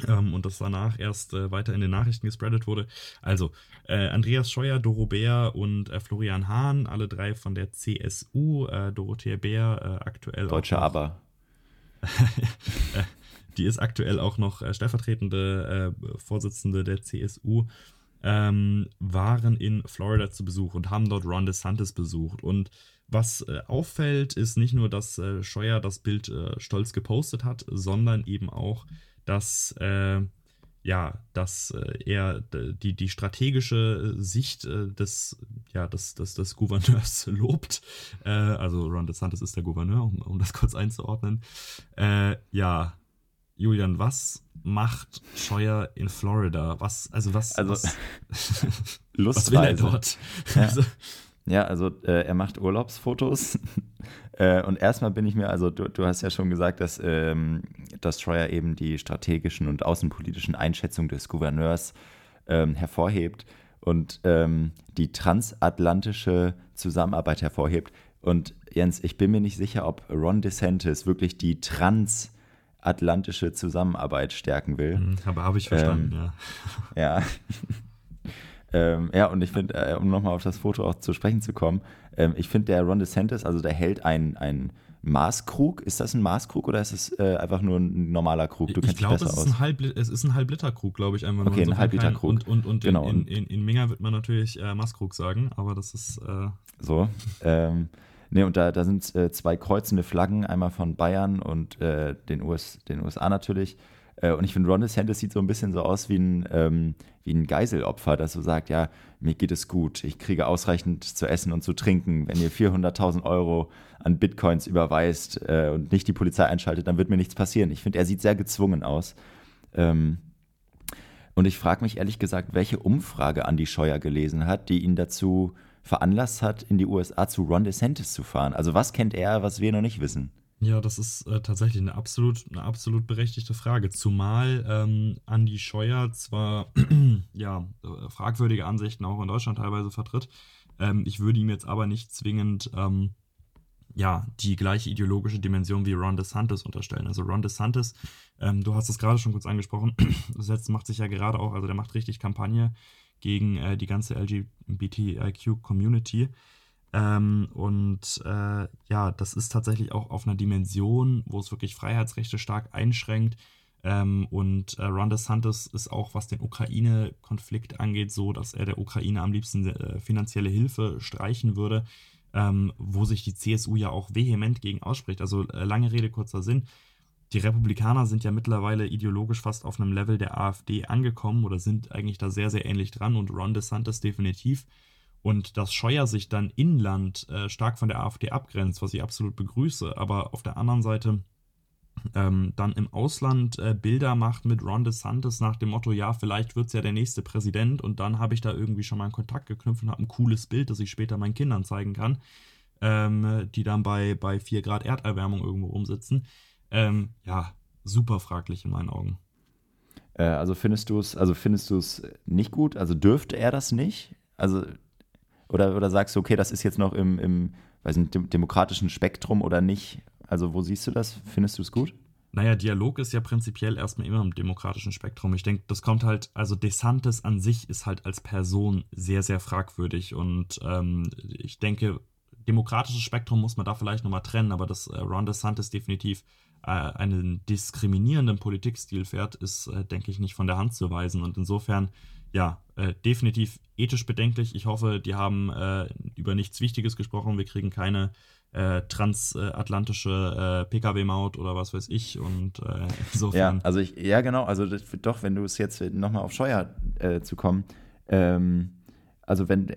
Ähm, und das danach erst äh, weiter in den Nachrichten gespreadet wurde. Also, äh, Andreas Scheuer, Doro Bär und äh, Florian Hahn, alle drei von der CSU, äh, Dorothea Bär äh, aktuell. Deutsche Aber. (laughs) die ist aktuell auch noch äh, stellvertretende äh, Vorsitzende der CSU, ähm, waren in Florida zu Besuch und haben dort Ron DeSantis besucht. Und was äh, auffällt, ist nicht nur, dass äh, Scheuer das Bild äh, stolz gepostet hat, sondern eben auch, dass äh, ja, dass äh, er die, die strategische Sicht äh, des, ja, des, des, des Gouverneurs (laughs) lobt. Also Ron DeSantis ist der Gouverneur, um, um das kurz einzuordnen. Ja, Julian, was macht Scheuer in Florida? Was, also was, also, was, (laughs) (laughs) was will er dort? Ja. Also, ja, also äh, er macht Urlaubsfotos. (laughs) äh, und erstmal bin ich mir, also du, du hast ja schon gesagt, dass, ähm, dass Scheuer eben die strategischen und außenpolitischen Einschätzungen des Gouverneurs ähm, hervorhebt und ähm, die transatlantische Zusammenarbeit hervorhebt. Und Jens, ich bin mir nicht sicher, ob Ron DeSantis wirklich die transatlantische Zusammenarbeit stärken will. Mhm, aber habe ich verstanden, ähm, ja. Ja. (laughs) (laughs) Ähm, ja, und ich finde, äh, um nochmal auf das Foto auch zu sprechen zu kommen, ähm, ich finde, der Ron DeSantis, also der hält ein, ein Maßkrug. Ist das ein Maßkrug oder ist es äh, einfach nur ein normaler Krug? Du ich glaube, es, ist ein es ist ein Halbliterkrug, glaube ich. Einfach okay, ein Halbliterkrug. Und, und, und genau. in, in, in Minga wird man natürlich äh, Maßkrug sagen, aber das ist. Äh so. Ähm, Ne, und da, da sind äh, zwei kreuzende Flaggen, einmal von Bayern und äh, den, US, den USA natürlich. Äh, und ich finde, Ron DeSantis sieht so ein bisschen so aus wie ein, ähm, wie ein Geiselopfer, das so sagt, ja, mir geht es gut, ich kriege ausreichend zu essen und zu trinken. Wenn ihr 400.000 Euro an Bitcoins überweist äh, und nicht die Polizei einschaltet, dann wird mir nichts passieren. Ich finde, er sieht sehr gezwungen aus. Ähm, und ich frage mich ehrlich gesagt, welche Umfrage Andy Scheuer gelesen hat, die ihn dazu veranlasst hat, in die USA zu Ron DeSantis zu fahren. Also was kennt er, was wir noch nicht wissen? Ja, das ist äh, tatsächlich eine absolut, eine absolut berechtigte Frage. Zumal ähm, Andi Scheuer zwar (clears throat) ja, äh, fragwürdige Ansichten auch in Deutschland teilweise vertritt. Ähm, ich würde ihm jetzt aber nicht zwingend ähm, ja, die gleiche ideologische Dimension wie Ron DeSantis unterstellen. Also Ron DeSantis, ähm, du hast es gerade schon kurz angesprochen, (clears throat) das macht sich ja gerade auch, also der macht richtig Kampagne gegen äh, die ganze LGBTIQ-Community. Ähm, und äh, ja, das ist tatsächlich auch auf einer Dimension, wo es wirklich Freiheitsrechte stark einschränkt. Ähm, und äh, Ron DeSantis ist auch, was den Ukraine-Konflikt angeht, so, dass er der Ukraine am liebsten äh, finanzielle Hilfe streichen würde, ähm, wo sich die CSU ja auch vehement gegen ausspricht. Also äh, lange Rede, kurzer Sinn. Die Republikaner sind ja mittlerweile ideologisch fast auf einem Level der AfD angekommen oder sind eigentlich da sehr, sehr ähnlich dran und Ron DeSantis definitiv. Und dass Scheuer sich dann inland äh, stark von der AfD abgrenzt, was ich absolut begrüße, aber auf der anderen Seite ähm, dann im Ausland äh, Bilder macht mit Ron DeSantis nach dem Motto, ja, vielleicht wird es ja der nächste Präsident und dann habe ich da irgendwie schon mal einen Kontakt geknüpft und habe ein cooles Bild, das ich später meinen Kindern zeigen kann, ähm, die dann bei, bei 4 Grad Erderwärmung irgendwo rumsitzen. Ähm, ja, super fraglich in meinen Augen. Äh, also findest du es, also findest du es nicht gut? Also dürfte er das nicht? Also oder, oder sagst du, okay, das ist jetzt noch im, im weiß nicht, dem, demokratischen Spektrum oder nicht? Also wo siehst du das? Findest du es gut? Naja, Dialog ist ja prinzipiell erstmal immer im demokratischen Spektrum. Ich denke, das kommt halt, also DeSantis an sich ist halt als Person sehr, sehr fragwürdig und ähm, ich denke, demokratisches Spektrum muss man da vielleicht nochmal trennen, aber dass äh, Ron DeSantis definitiv äh, einen diskriminierenden Politikstil fährt, ist, äh, denke ich, nicht von der Hand zu weisen und insofern ja, äh, definitiv ethisch bedenklich. Ich hoffe, die haben äh, über nichts Wichtiges gesprochen. Wir kriegen keine äh, transatlantische äh, Pkw-Maut oder was weiß ich. Und äh, (laughs) insofern. Ja, also ich, ja, genau. Also das, doch, wenn du es jetzt nochmal auf Scheuer äh, zu kommen, ähm, also wenn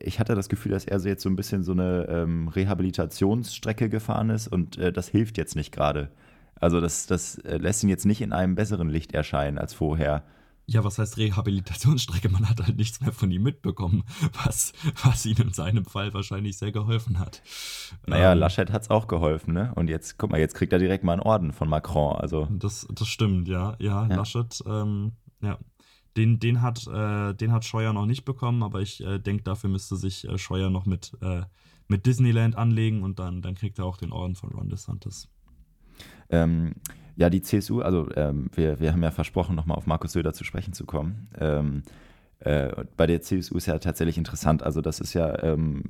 ich hatte das Gefühl, dass er so jetzt so ein bisschen so eine ähm, Rehabilitationsstrecke gefahren ist und das hilft jetzt nicht gerade. Also das, das lässt ihn jetzt nicht in einem besseren Licht erscheinen als vorher. Ja, was heißt Rehabilitationsstrecke? Man hat halt nichts mehr von ihm mitbekommen, was, was ihm in seinem Fall wahrscheinlich sehr geholfen hat. Naja, ähm, Laschet hat es auch geholfen, ne? Und jetzt, guck mal, jetzt kriegt er direkt mal einen Orden von Macron. Also. Das, das stimmt, ja. Ja, ja. Laschet, ähm, ja. Den, den, hat, äh, den hat Scheuer noch nicht bekommen, aber ich äh, denke, dafür müsste sich äh, Scheuer noch mit, äh, mit Disneyland anlegen und dann, dann kriegt er auch den Orden von Ron DeSantis. Ähm, ja, die CSU, also ähm, wir, wir haben ja versprochen, nochmal auf Markus Söder zu sprechen zu kommen. Ähm, äh, bei der CSU ist ja tatsächlich interessant. Also das ist ja ähm,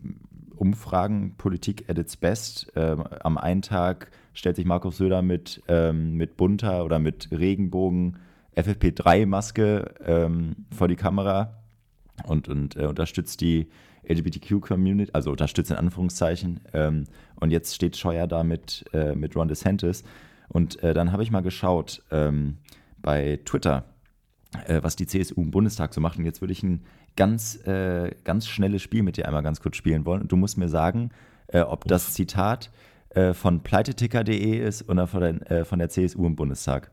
Umfragen, Politik at its best. Ähm, am einen Tag stellt sich Markus Söder mit, ähm, mit bunter oder mit Regenbogen FFP3-Maske ähm, vor die Kamera und, und äh, unterstützt die LGBTQ-Community, also unterstützt in Anführungszeichen. und jetzt steht Scheuer da mit, äh, mit Ron DeSantis. Und äh, dann habe ich mal geschaut ähm, bei Twitter, äh, was die CSU im Bundestag so macht. Und jetzt würde ich ein ganz, äh, ganz schnelles Spiel mit dir einmal ganz kurz spielen wollen. Und du musst mir sagen, äh, ob Uff. das Zitat äh, von pleiteticker.de ist oder von der, äh, von der CSU im Bundestag.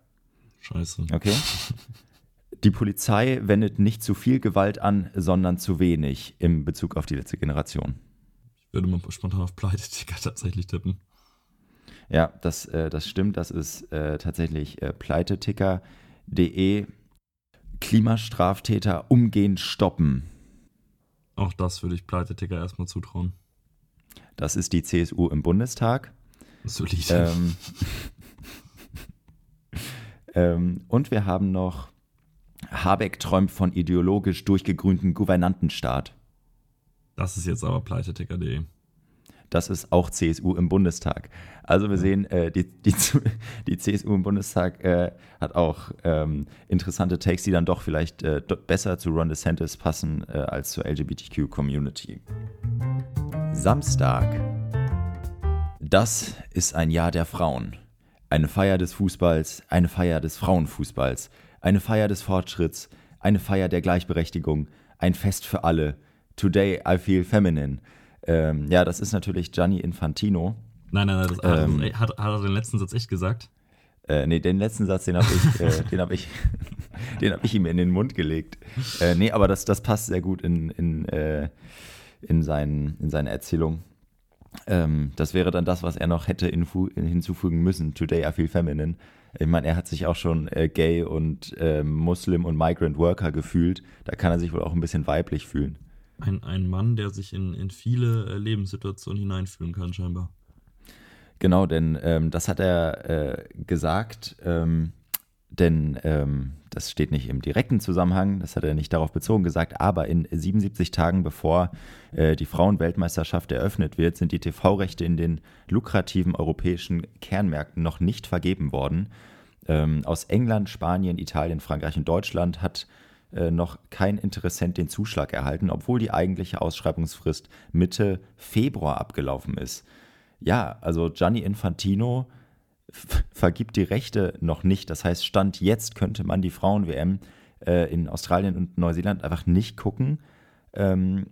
Scheiße. Okay. (laughs) Die Polizei wendet nicht zu viel Gewalt an, sondern zu wenig im Bezug auf die letzte Generation. Ich würde mal spontan auf Pleiteticker tatsächlich tippen. Ja, das, äh, das stimmt. Das ist äh, tatsächlich äh, pleiteticker.de. Klimastraftäter umgehend stoppen. Auch das würde ich Pleiteticker erstmal zutrauen. Das ist die CSU im Bundestag. Solide. Ähm, (laughs) ähm, und wir haben noch Habeck träumt von ideologisch durchgegrünten Gouvernantenstaat. Das ist jetzt aber pleiteticker.de das ist auch CSU im Bundestag. Also wir sehen, äh, die, die, (laughs) die, CSU im Bundestag äh, hat auch ähm, interessante Takes, die dann doch vielleicht äh, besser zu Ron DeSantis passen äh, als zur LGBTQ-Community. Samstag. Das ist ein Jahr der Frauen. Eine Feier des Fußballs, eine Feier des Frauenfußballs, eine Feier des Fortschritts, eine Feier der Gleichberechtigung, ein Fest für alle. Today I feel feminine. Ähm, ja, das ist natürlich Gianni Infantino. Nein, nein, nein, das, ähm, hat, hat, er den letzten Satz echt gesagt? Äh, nee, den letzten Satz, den habe ich, (laughs) äh, den hab ich, (laughs) hab ich ihm in den Mund gelegt. Äh, nee, aber das, das passt sehr gut in, in, äh, in, sein, in seine Erzählung. Ähm, das wäre dann das, was er noch hätte hinzufügen müssen. Today I feel feminine. Ich meine, er hat sich auch schon äh, gay und äh, Muslim und Migrant Worker gefühlt. Da kann er sich wohl auch ein bisschen weiblich fühlen. Ein, ein Mann, der sich in, in viele äh, Lebenssituationen hineinfühlen kann, scheinbar. Genau, denn ähm, das hat er äh, gesagt, ähm, denn ähm, das steht nicht im direkten Zusammenhang, das hat er nicht darauf bezogen gesagt, aber in 77 Tagen bevor äh, die Frauenweltmeisterschaft eröffnet wird, sind die TV-Rechte in den lukrativen europäischen Kernmärkten noch nicht vergeben worden. Ähm, aus England, Spanien, Italien, Frankreich und Deutschland hat noch kein Interessent den Zuschlag erhalten, obwohl die eigentliche Ausschreibungsfrist Mitte Februar abgelaufen ist. Ja, also Gianni Infantino vergibt die Rechte noch nicht. Das heißt, Stand jetzt könnte man die Frauen-WM äh, in Australien und Neuseeland einfach nicht gucken. Ähm,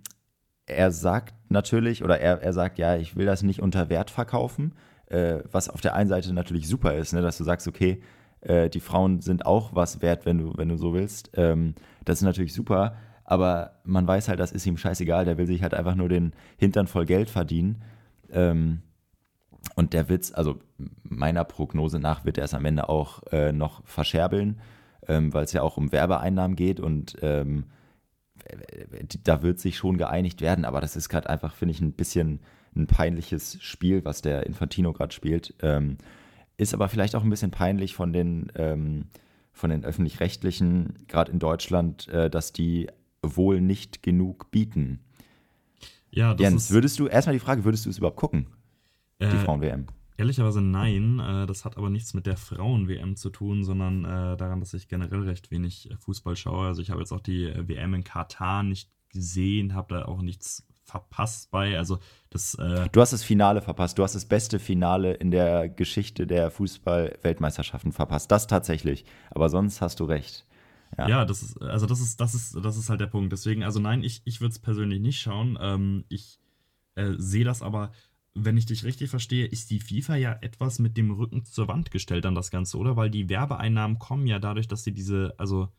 er sagt natürlich, oder er, er sagt, ja, ich will das nicht unter Wert verkaufen, äh, was auf der einen Seite natürlich super ist, ne, dass du sagst, okay, äh, die Frauen sind auch was wert, wenn du, wenn du so willst. Ähm, das ist natürlich super, aber man weiß halt, das ist ihm scheißegal, der will sich halt einfach nur den Hintern voll Geld verdienen. Ähm, und der Witz, also meiner Prognose nach, wird er es am Ende auch äh, noch verscherbeln, ähm, weil es ja auch um Werbeeinnahmen geht und ähm, da wird sich schon geeinigt werden, aber das ist gerade einfach, finde ich, ein bisschen ein peinliches Spiel, was der Infantino gerade spielt. Ähm, ist aber vielleicht auch ein bisschen peinlich von den, ähm, von den öffentlich-rechtlichen, gerade in Deutschland, äh, dass die wohl nicht genug bieten. Ja, das Jens, würdest du, erstmal die Frage, würdest du es überhaupt gucken? Die äh, Frauen-WM? Ehrlicherweise nein. Äh, das hat aber nichts mit der Frauen-WM zu tun, sondern äh, daran, dass ich generell recht wenig Fußball schaue. Also ich habe jetzt auch die äh, WM in Katar nicht gesehen, habe da auch nichts verpasst bei. Also das. Äh du hast das Finale verpasst. Du hast das beste Finale in der Geschichte der Fußball-Weltmeisterschaften verpasst. Das tatsächlich. Aber sonst hast du recht. Ja. ja, das ist, also das ist, das ist, das ist halt der Punkt. Deswegen, also nein, ich, ich würde es persönlich nicht schauen. Ähm, ich äh, sehe das aber, wenn ich dich richtig verstehe, ist die FIFA ja etwas mit dem Rücken zur Wand gestellt an das Ganze, oder? Weil die Werbeeinnahmen kommen ja dadurch, dass sie diese, also,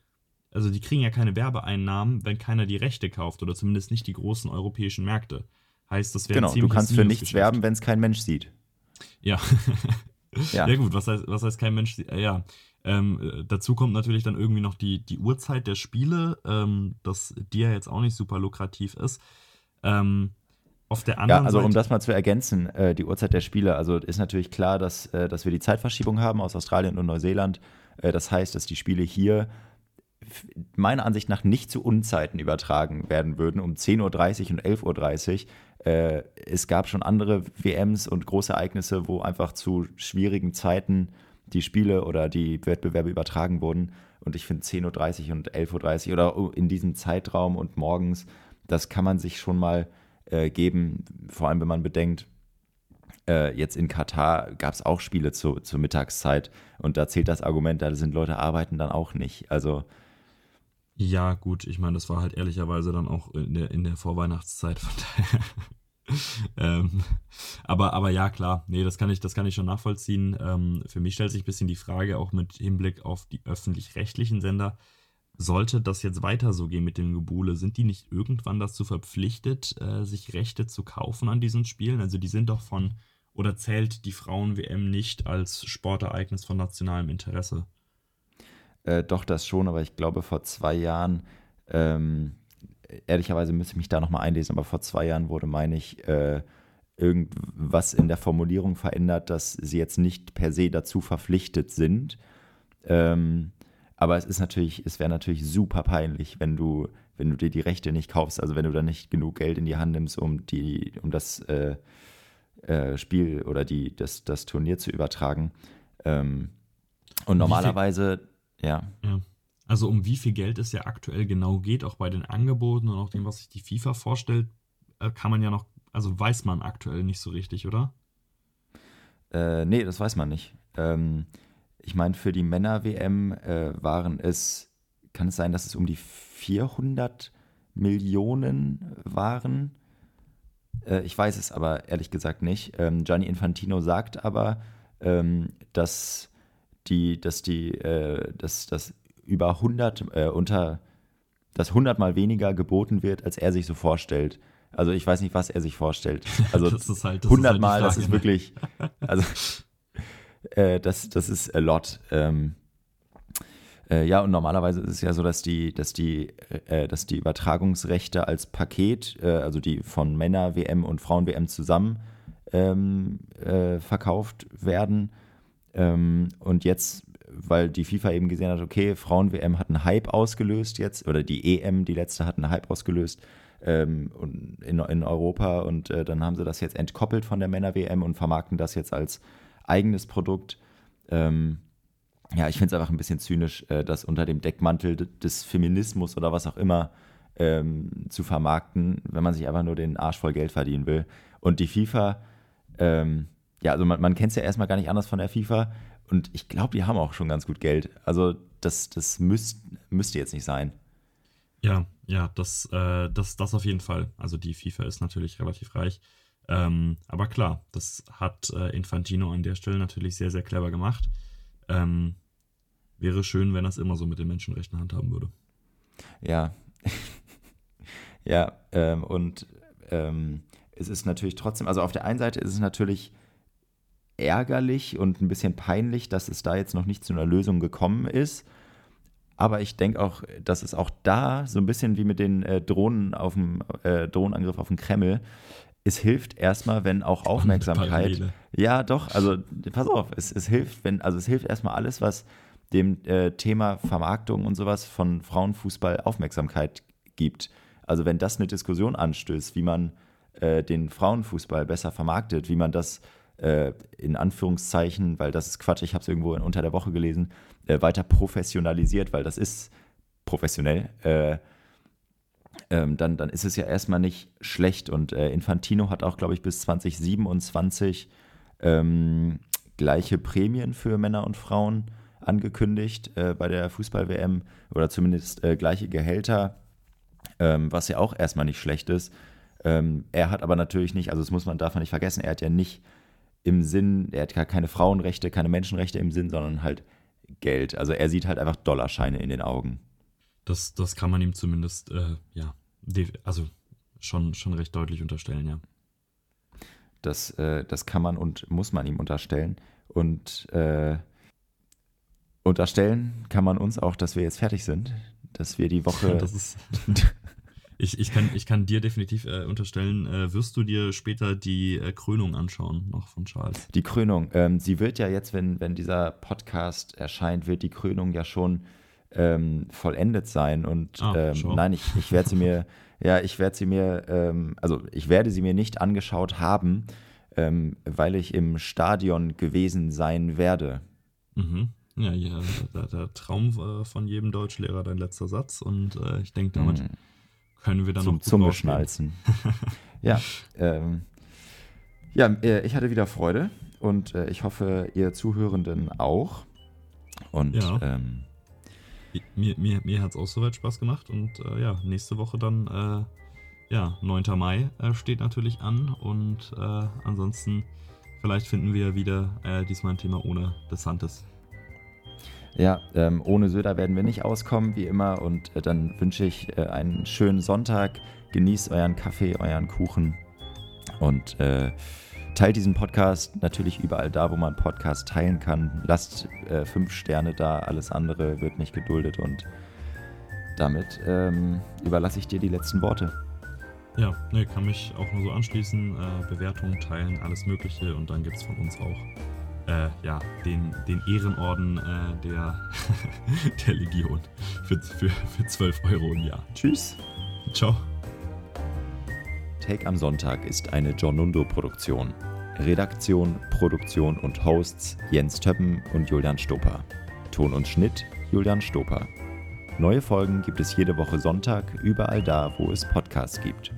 also die kriegen ja keine Werbeeinnahmen, wenn keiner die Rechte kauft oder zumindest nicht die großen europäischen Märkte. Heißt, das wäre Genau, du kannst für nichts werben, wenn es kein Mensch sieht. Ja. ja. ja. gut, was heißt, was heißt kein Mensch sieht? Ja. Ähm, äh, dazu kommt natürlich dann irgendwie noch die, die Uhrzeit der Spiele, ähm, dass die ja jetzt auch nicht super lukrativ ist. Ähm, auf der anderen ja, also Seite um das mal zu ergänzen, äh, die Uhrzeit der Spiele, also ist natürlich klar, dass, äh, dass wir die Zeitverschiebung haben aus Australien und Neuseeland. Äh, das heißt, dass die Spiele hier meiner Ansicht nach nicht zu Unzeiten übertragen werden würden, um 10.30 Uhr und 11.30 Uhr. Äh, es gab schon andere WMs und große Ereignisse, wo einfach zu schwierigen Zeiten die Spiele oder die Wettbewerbe übertragen wurden. Und ich finde 10.30 Uhr und 11.30 Uhr oder in diesem Zeitraum und morgens, das kann man sich schon mal äh, geben, vor allem wenn man bedenkt, äh, jetzt in Katar gab es auch Spiele zu, zur Mittagszeit und da zählt das Argument, da sind Leute arbeiten dann auch nicht. Also ja, gut, ich meine, das war halt ehrlicherweise dann auch in der, in der Vorweihnachtszeit, von daher. (laughs) ähm, aber, aber ja, klar, nee, das kann ich, das kann ich schon nachvollziehen. Ähm, für mich stellt sich ein bisschen die Frage, auch mit Hinblick auf die öffentlich-rechtlichen Sender, sollte das jetzt weiter so gehen mit dem Gebule, sind die nicht irgendwann dazu verpflichtet, äh, sich Rechte zu kaufen an diesen Spielen? Also die sind doch von, oder zählt die Frauen-WM nicht als Sportereignis von nationalem Interesse? Äh, doch, das schon, aber ich glaube vor zwei Jahren, ähm, ehrlicherweise müsste ich mich da nochmal einlesen, aber vor zwei Jahren wurde, meine ich, äh, irgendwas in der Formulierung verändert, dass sie jetzt nicht per se dazu verpflichtet sind. Ähm, aber es ist natürlich, es wäre natürlich super peinlich, wenn du, wenn du dir die Rechte nicht kaufst, also wenn du dann nicht genug Geld in die Hand nimmst, um die, um das äh, äh, Spiel oder die, das, das Turnier zu übertragen. Ähm, und normalerweise, ja. ja. Also um wie viel Geld es ja aktuell genau geht, auch bei den Angeboten und auch dem, was sich die FIFA vorstellt, äh, kann man ja noch, also weiß man aktuell nicht so richtig, oder? Äh, nee, das weiß man nicht. Ähm, ich meine, für die Männer-WM äh, waren es, kann es sein, dass es um die 400 Millionen waren? Äh, ich weiß es aber ehrlich gesagt nicht. Ähm, Gianni Infantino sagt aber, ähm, dass die, dass die, äh, dass, dass über 100 äh, unter, dass 100 mal weniger geboten wird, als er sich so vorstellt. Also ich weiß nicht, was er sich vorstellt. (laughs) Also das ist halt, das 100 ist halt Mal, das ist wirklich, also (laughs) äh, das, das ist a lot. Ähm, äh, ja, und normalerweise ist es ja so, dass die, dass die, äh, dass die Übertragungsrechte als Paket, äh, also die von Männer-WM und Frauen-WM zusammen ähm, äh, verkauft werden. Ähm, und jetzt, weil die FIFA eben gesehen hat, okay, Frauen-WM hat einen Hype ausgelöst jetzt, oder die EM, die letzte, hat einen Hype ausgelöst ähm, in, in Europa und äh, dann haben sie das jetzt entkoppelt von der Männer-WM und vermarkten das jetzt als eigenes Produkt. Ähm, ja, ich finde es einfach ein bisschen zynisch, äh, das unter dem Deckmantel des Feminismus oder was auch immer ähm, zu vermarkten, wenn man sich einfach nur den Arsch voll Geld verdienen will. Und die FIFA, ähm, ja, also man, man kennt es ja erstmal gar nicht anders von der FIFA und ich glaube, die haben auch schon ganz gut Geld. Also das, das müsst, müsste jetzt nicht sein. Ja, ja, das, äh, das, das auf jeden Fall. Also die FIFA ist natürlich relativ reich. Ähm, aber klar, das hat äh, Infantino an der Stelle natürlich sehr, sehr clever gemacht. Ähm, wäre schön, wenn er es immer so mit den Menschenrechten handhaben würde. Ja. (laughs) ja, ähm, und ähm, es ist natürlich trotzdem, also auf der einen Seite ist es natürlich ärgerlich und ein bisschen peinlich, dass es da jetzt noch nicht zu einer Lösung gekommen ist. Aber ich denke auch, dass es auch da so ein bisschen wie mit den äh, Drohnen auf dem äh, Drohnenangriff auf den Kreml, es hilft erstmal, wenn auch Aufmerksamkeit. Ja, doch, also pass auf, es, es hilft, wenn, also es hilft erstmal alles, was dem äh, Thema Vermarktung und sowas von Frauenfußball Aufmerksamkeit gibt. Also wenn das eine Diskussion anstößt, wie man äh, den Frauenfußball besser vermarktet, wie man das äh, in Anführungszeichen, weil das ist Quatsch, ich habe es irgendwo in, unter der Woche gelesen, äh, weiter professionalisiert, weil das ist professionell, äh, ähm, dann, dann ist es ja erstmal nicht schlecht. Und äh, Infantino hat auch, glaube ich, bis 2027 ähm, gleiche Prämien für Männer und Frauen angekündigt äh, bei der Fußball-WM oder zumindest äh, gleiche Gehälter, ähm, was ja auch erstmal nicht schlecht ist. Ähm, er hat aber natürlich nicht, also das muss man, man nicht vergessen, er hat ja nicht im Sinn, er hat gar keine Frauenrechte, keine Menschenrechte im Sinn, sondern halt Geld. Also er sieht halt einfach Dollarscheine in den Augen. Das, das kann man ihm zumindest, äh, ja, also schon, schon recht deutlich unterstellen, ja. Das, äh, das kann man und muss man ihm unterstellen. Und äh, unterstellen kann man uns auch, dass wir jetzt fertig sind, dass wir die Woche. (laughs) das ist (laughs) Ich, ich, kann, ich kann dir definitiv äh, unterstellen, äh, wirst du dir später die äh, Krönung anschauen, noch von Charles? Die Krönung. Ähm, sie wird ja jetzt, wenn, wenn dieser Podcast erscheint, wird die Krönung ja schon ähm, vollendet sein. Und ah, ähm, nein, ich, ich werde sie mir, (laughs) ja, ich werde sie mir, ähm, also ich werde sie mir nicht angeschaut haben, ähm, weil ich im Stadion gewesen sein werde. Mhm. Ja, ja der, der Traum äh, von jedem Deutschlehrer, dein letzter Satz. Und äh, ich denke, damit. Mhm können wir dann Zum noch Zungeschnalzen. (laughs) ja, ähm, ja, äh, ich hatte wieder Freude und äh, ich hoffe, ihr Zuhörenden auch. Und ja. ähm, mir, mir, mir hat es auch soweit Spaß gemacht und äh, ja, nächste Woche dann, äh, ja, 9. Mai äh, steht natürlich an und äh, ansonsten vielleicht finden wir wieder diesmal ein Thema ohne Desantis. Ja, ähm, ohne Söder werden wir nicht auskommen, wie immer. Und äh, dann wünsche ich äh, einen schönen Sonntag. Genießt euren Kaffee, euren Kuchen und äh, teilt diesen Podcast natürlich überall da, wo man Podcast teilen kann. Lasst äh, fünf Sterne da, alles andere wird nicht geduldet. Und damit ähm, überlasse ich dir die letzten Worte. Ja, ne, kann mich auch nur so anschließen. Äh, Bewertungen teilen, alles Mögliche. Und dann gibt es von uns auch äh, ja, den, den Ehrenorden äh, der, (laughs) der Legion für, für, für 12 Euro im Jahr. Tschüss. Ciao. Take am Sonntag ist eine Jonundo-Produktion. Redaktion, Produktion und Hosts Jens Töppen und Julian Stoper. Ton und Schnitt Julian Stoper. Neue Folgen gibt es jede Woche Sonntag, überall da, wo es Podcasts gibt.